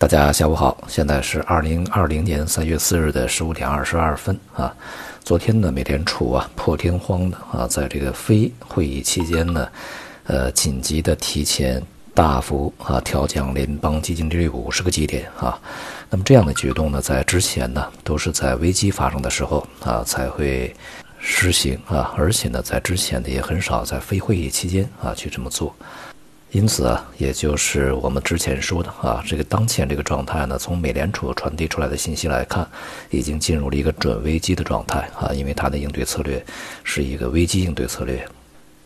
大家下午好，现在是二零二零年三月四日的十五点二十二分啊。昨天呢，美联储啊破天荒的啊，在这个非会议期间呢，呃，紧急的提前大幅啊调降联邦基金利率五十个基点啊。那么这样的举动呢，在之前呢，都是在危机发生的时候啊才会实行啊，而且呢，在之前呢，也很少在非会议期间啊去这么做。因此啊，也就是我们之前说的啊，这个当前这个状态呢，从美联储传递出来的信息来看，已经进入了一个准危机的状态啊，因为它的应对策略是一个危机应对策略。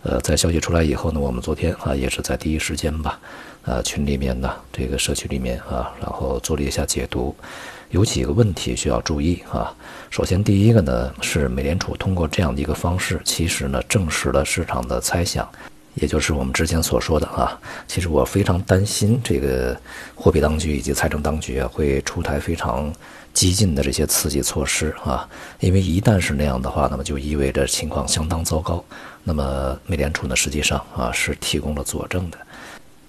呃，在消息出来以后呢，我们昨天啊也是在第一时间吧，呃群里面呢，这个社区里面啊，然后做了一下解读，有几个问题需要注意啊。首先第一个呢，是美联储通过这样的一个方式，其实呢证实了市场的猜想。也就是我们之前所说的啊，其实我非常担心这个货币当局以及财政当局啊会出台非常激进的这些刺激措施啊，因为一旦是那样的话，那么就意味着情况相当糟糕。那么美联储呢，实际上啊是提供了佐证的。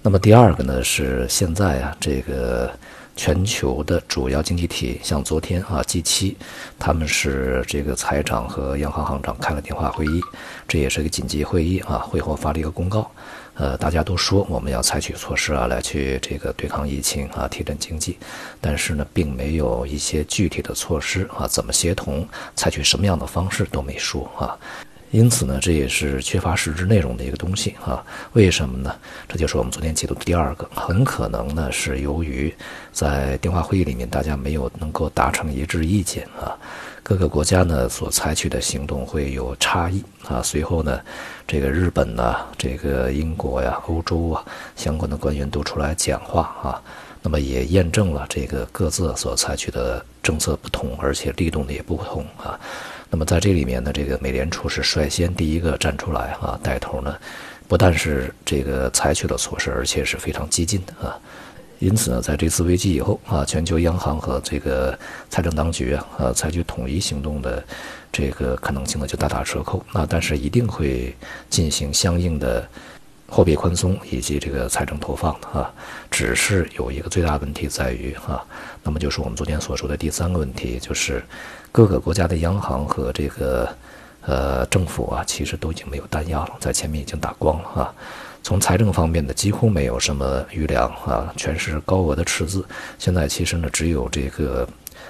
那么第二个呢是现在啊这个。全球的主要经济体，像昨天啊，G7，他们是这个财长和央行行长开了电话会议，这也是个紧急会议啊。会后发了一个公告，呃，大家都说我们要采取措施啊，来去这个对抗疫情啊，提振经济，但是呢，并没有一些具体的措施啊，怎么协同，采取什么样的方式都没说啊。因此呢，这也是缺乏实质内容的一个东西啊。为什么呢？这就是我们昨天解读的第二个，很可能呢是由于在电话会议里面大家没有能够达成一致意见啊，各个国家呢所采取的行动会有差异啊。随后呢，这个日本呢、这个英国呀、欧洲啊相关的官员都出来讲话啊，那么也验证了这个各自所采取的政策不同，而且力度呢也不同啊。那么在这里面呢，这个美联储是率先第一个站出来啊，带头呢，不但是这个采取了措施，而且是非常激进的啊。因此呢，在这次危机以后啊，全球央行和这个财政当局啊，呃，采取统一行动的这个可能性呢就大打折扣啊。但是一定会进行相应的货币宽松以及这个财政投放的啊。只是有一个最大问题在于啊，那么就是我们昨天所说的第三个问题就是。各个国家的央行和这个呃政府啊，其实都已经没有弹药了，在前面已经打光了啊。从财政方面的几乎没有什么余粮啊，全是高额的赤字。现在其实呢，只有这个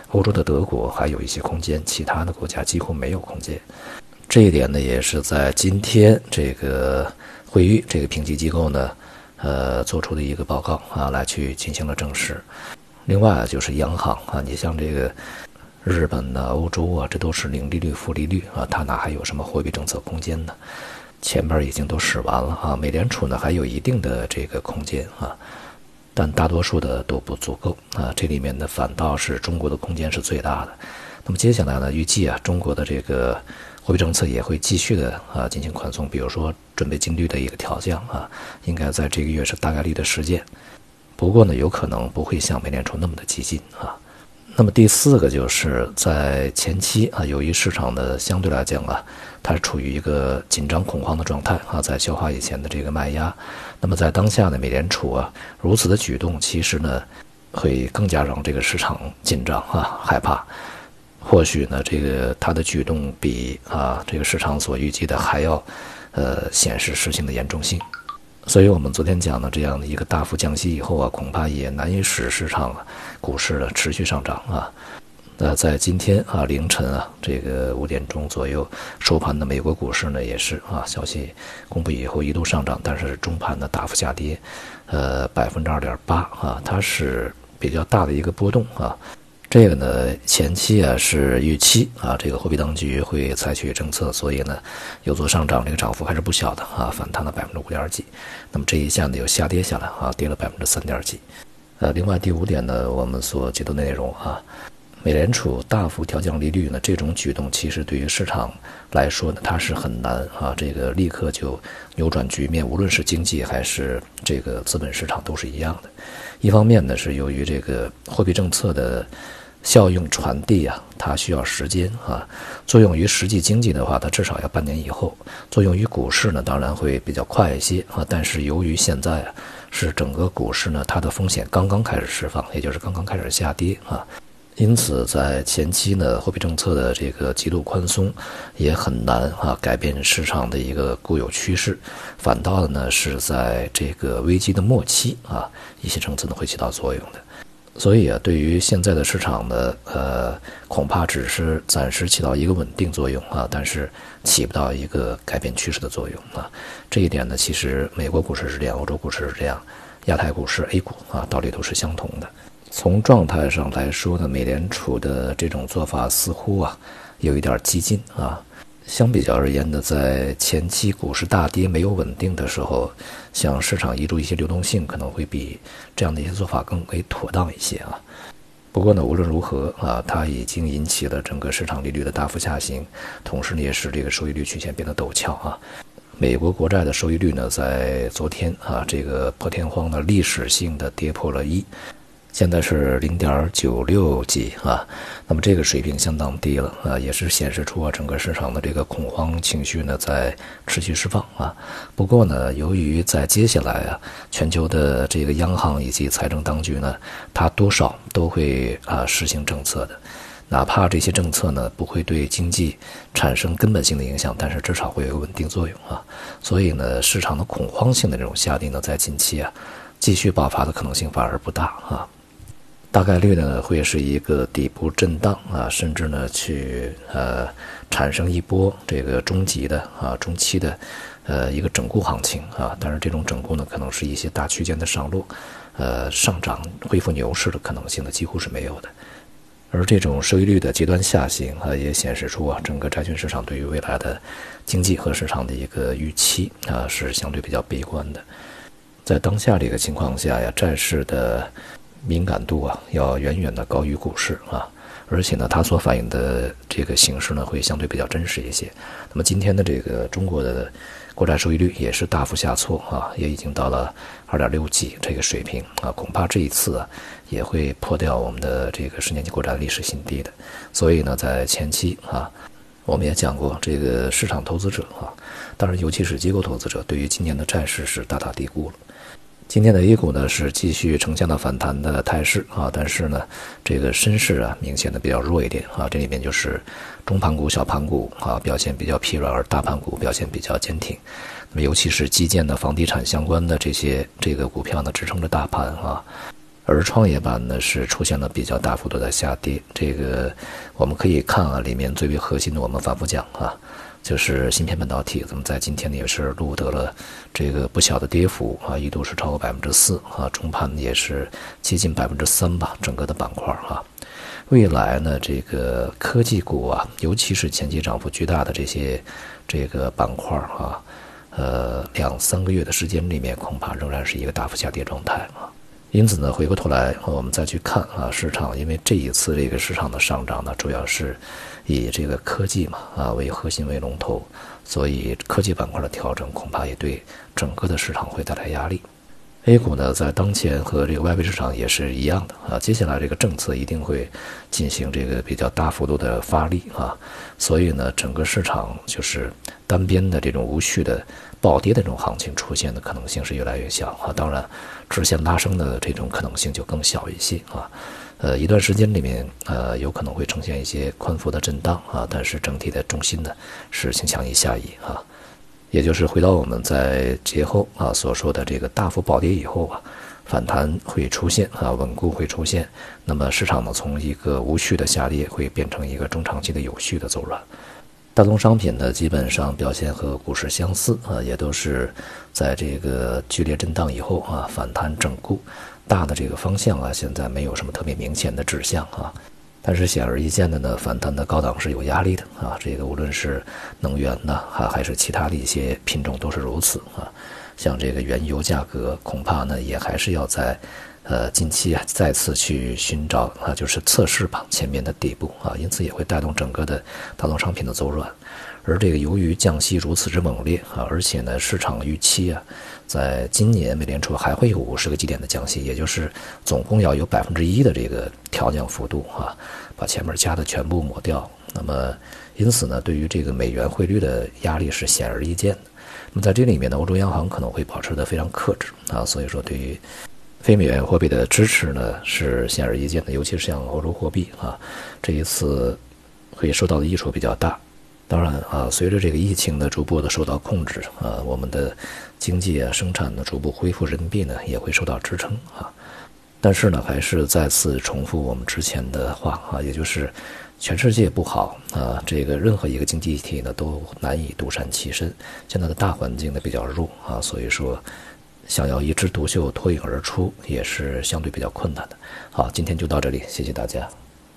欧洲的德国还有一些空间，其他的国家几乎没有空间。这一点呢，也是在今天这个会议这个评级机构呢，呃做出的一个报告啊，来去进行了证实。另外就是央行啊，你像这个。日本呢，欧洲啊，这都是零利率、负利率啊，它哪还有什么货币政策空间呢？前边已经都使完了啊。美联储呢，还有一定的这个空间啊，但大多数的都不足够啊。这里面呢，反倒是中国的空间是最大的。那么接下来呢，预计啊，中国的这个货币政策也会继续的啊进行宽松，比如说准备金率的一个调降啊，应该在这个月是大概率的事件。不过呢，有可能不会像美联储那么的激进啊。那么第四个就是在前期啊，由于市场的相对来讲啊，它处于一个紧张恐慌的状态啊，在消化以前的这个卖压。那么在当下呢，美联储啊如此的举动，其实呢会更加让这个市场紧张啊害怕。或许呢，这个它的举动比啊这个市场所预计的还要呃显示事情的严重性。所以我们昨天讲的这样的一个大幅降息以后啊，恐怕也难以使市场、股市的持续上涨啊。那在今天啊凌晨啊这个五点钟左右收盘的美国股市呢，也是啊消息公布以后一度上涨，但是中盘呢大幅下跌，呃百分之二点八啊，它是比较大的一个波动啊。这个呢，前期啊是预期啊，这个货币当局会采取政策，所以呢有做上涨，这个涨幅还是不小的啊，反弹了百分之五点几。那么这一下呢又下跌下来啊，跌了百分之三点几。呃，另外第五点呢，我们所解读内容啊，美联储大幅调降利率呢，这种举动其实对于市场来说呢，它是很难啊，这个立刻就扭转局面，无论是经济还是这个资本市场都是一样的。一方面呢，是由于这个货币政策的效用传递啊，它需要时间啊。作用于实际经济的话，它至少要半年以后；作用于股市呢，当然会比较快一些啊。但是由于现在啊，是整个股市呢它的风险刚刚开始释放，也就是刚刚开始下跌啊。因此，在前期呢，货币政策的这个极度宽松也很难啊改变市场的一个固有趋势，反倒呢是在这个危机的末期啊，一些政策呢会起到作用的。所以啊，对于现在的市场呢，呃，恐怕只是暂时起到一个稳定作用啊，但是起不到一个改变趋势的作用啊。这一点呢，其实美国股市是这样，欧洲股市是这样，亚太股市 A 股啊，道理都是相同的。从状态上来说呢，美联储的这种做法似乎啊有一点激进啊。相比较而言呢，在前期股市大跌没有稳定的时候，向市场移入一些流动性，可能会比这样的一些做法更为妥当一些啊。不过呢，无论如何啊，它已经引起了整个市场利率的大幅下行，同时呢，也使这个收益率曲线变得陡峭啊。美国国债的收益率呢，在昨天啊，这个破天荒的历史性的跌破了一。现在是零点九六几啊，那么这个水平相当低了啊，也是显示出啊整个市场的这个恐慌情绪呢在持续释放啊。不过呢，由于在接下来啊，全球的这个央行以及财政当局呢，它多少都会啊实行政策的，哪怕这些政策呢不会对经济产生根本性的影响，但是至少会有个稳定作用啊。所以呢，市场的恐慌性的这种下跌呢，在近期啊继续爆发的可能性反而不大啊。大概率呢会是一个底部震荡啊，甚至呢去呃产生一波这个中级的啊中期的呃一个整固行情啊，但是这种整固呢可能是一些大区间的上落，呃上涨恢复牛市的可能性呢几乎是没有的，而这种收益率的极端下行啊也显示出啊整个债券市场对于未来的经济和市场的一个预期啊是相对比较悲观的，在当下这个情况下呀，债市的。敏感度啊，要远远的高于股市啊，而且呢，它所反映的这个形式呢，会相对比较真实一些。那么今天的这个中国的国债收益率也是大幅下挫啊，也已经到了二点六几这个水平啊，恐怕这一次啊，也会破掉我们的这个十年期国债历史新低的。所以呢，在前期啊，我们也讲过，这个市场投资者啊，当然尤其是机构投资者，对于今年的债市是大大低估了。今天的 A 股呢是继续呈现了反弹的态势啊，但是呢，这个深市啊明显的比较弱一点啊，这里面就是中盘股、小盘股啊表现比较疲软，而大盘股表现比较坚挺。那么尤其是基建的、房地产相关的这些这个股票呢支撑着大盘啊，而创业板呢是出现了比较大幅度的下跌。这个我们可以看啊，里面最为核心的，我们反复讲啊。就是芯片半导体，咱们在今天呢也是录得了这个不小的跌幅啊，一度是超过百分之四啊，中盘也是接近百分之三吧，整个的板块啊。未来呢，这个科技股啊，尤其是前期涨幅巨大的这些这个板块啊，呃，两三个月的时间里面，恐怕仍然是一个大幅下跌状态啊。因此呢，回过头来我们再去看啊，市场，因为这一次这个市场的上涨呢，主要是。以这个科技嘛啊为核心为龙头，所以科技板块的调整恐怕也对整个的市场会带来压力。A 股呢在当前和这个外围市场也是一样的啊，接下来这个政策一定会进行这个比较大幅度的发力啊，所以呢整个市场就是单边的这种无序的暴跌的这种行情出现的可能性是越来越小啊，当然直线拉升的这种可能性就更小一些啊。呃，一段时间里面，呃，有可能会呈现一些宽幅的震荡啊，但是整体的重心呢是倾向于下移啊，也就是回到我们在节后啊所说的这个大幅暴跌以后啊，反弹会出现啊，稳固会出现，那么市场呢从一个无序的下跌会变成一个中长期的有序的走软，大宗商品呢基本上表现和股市相似啊，也都是在这个剧烈震荡以后啊反弹整固。大的这个方向啊，现在没有什么特别明显的指向啊，但是显而易见的呢，反弹的高档是有压力的啊。这个无论是能源呢，还还是其他的一些品种都是如此啊。像这个原油价格，恐怕呢也还是要在呃近期啊再次去寻找啊，就是测试吧前面的底部啊，因此也会带动整个的大宗商品的走软。而这个由于降息如此之猛烈啊，而且呢市场预期啊。在今年，美联储还会有五十个基点的降息，也就是总共要有百分之一的这个调降幅度啊，把前面加的全部抹掉。那么，因此呢，对于这个美元汇率的压力是显而易见的。那么在这里面呢，欧洲央行可能会保持的非常克制啊，所以说对于非美元货币的支持呢是显而易见的，尤其是像欧洲货币啊，这一次会受到的益处比较大。当然啊，随着这个疫情的逐步的受到控制啊，我们的经济啊生产呢逐步恢复，人民币呢也会受到支撑啊。但是呢，还是再次重复我们之前的话啊，也就是全世界不好啊，这个任何一个经济体呢都难以独善其身。现在的大环境呢比较弱啊，所以说想要一枝独秀脱颖而出也是相对比较困难的。好，今天就到这里，谢谢大家。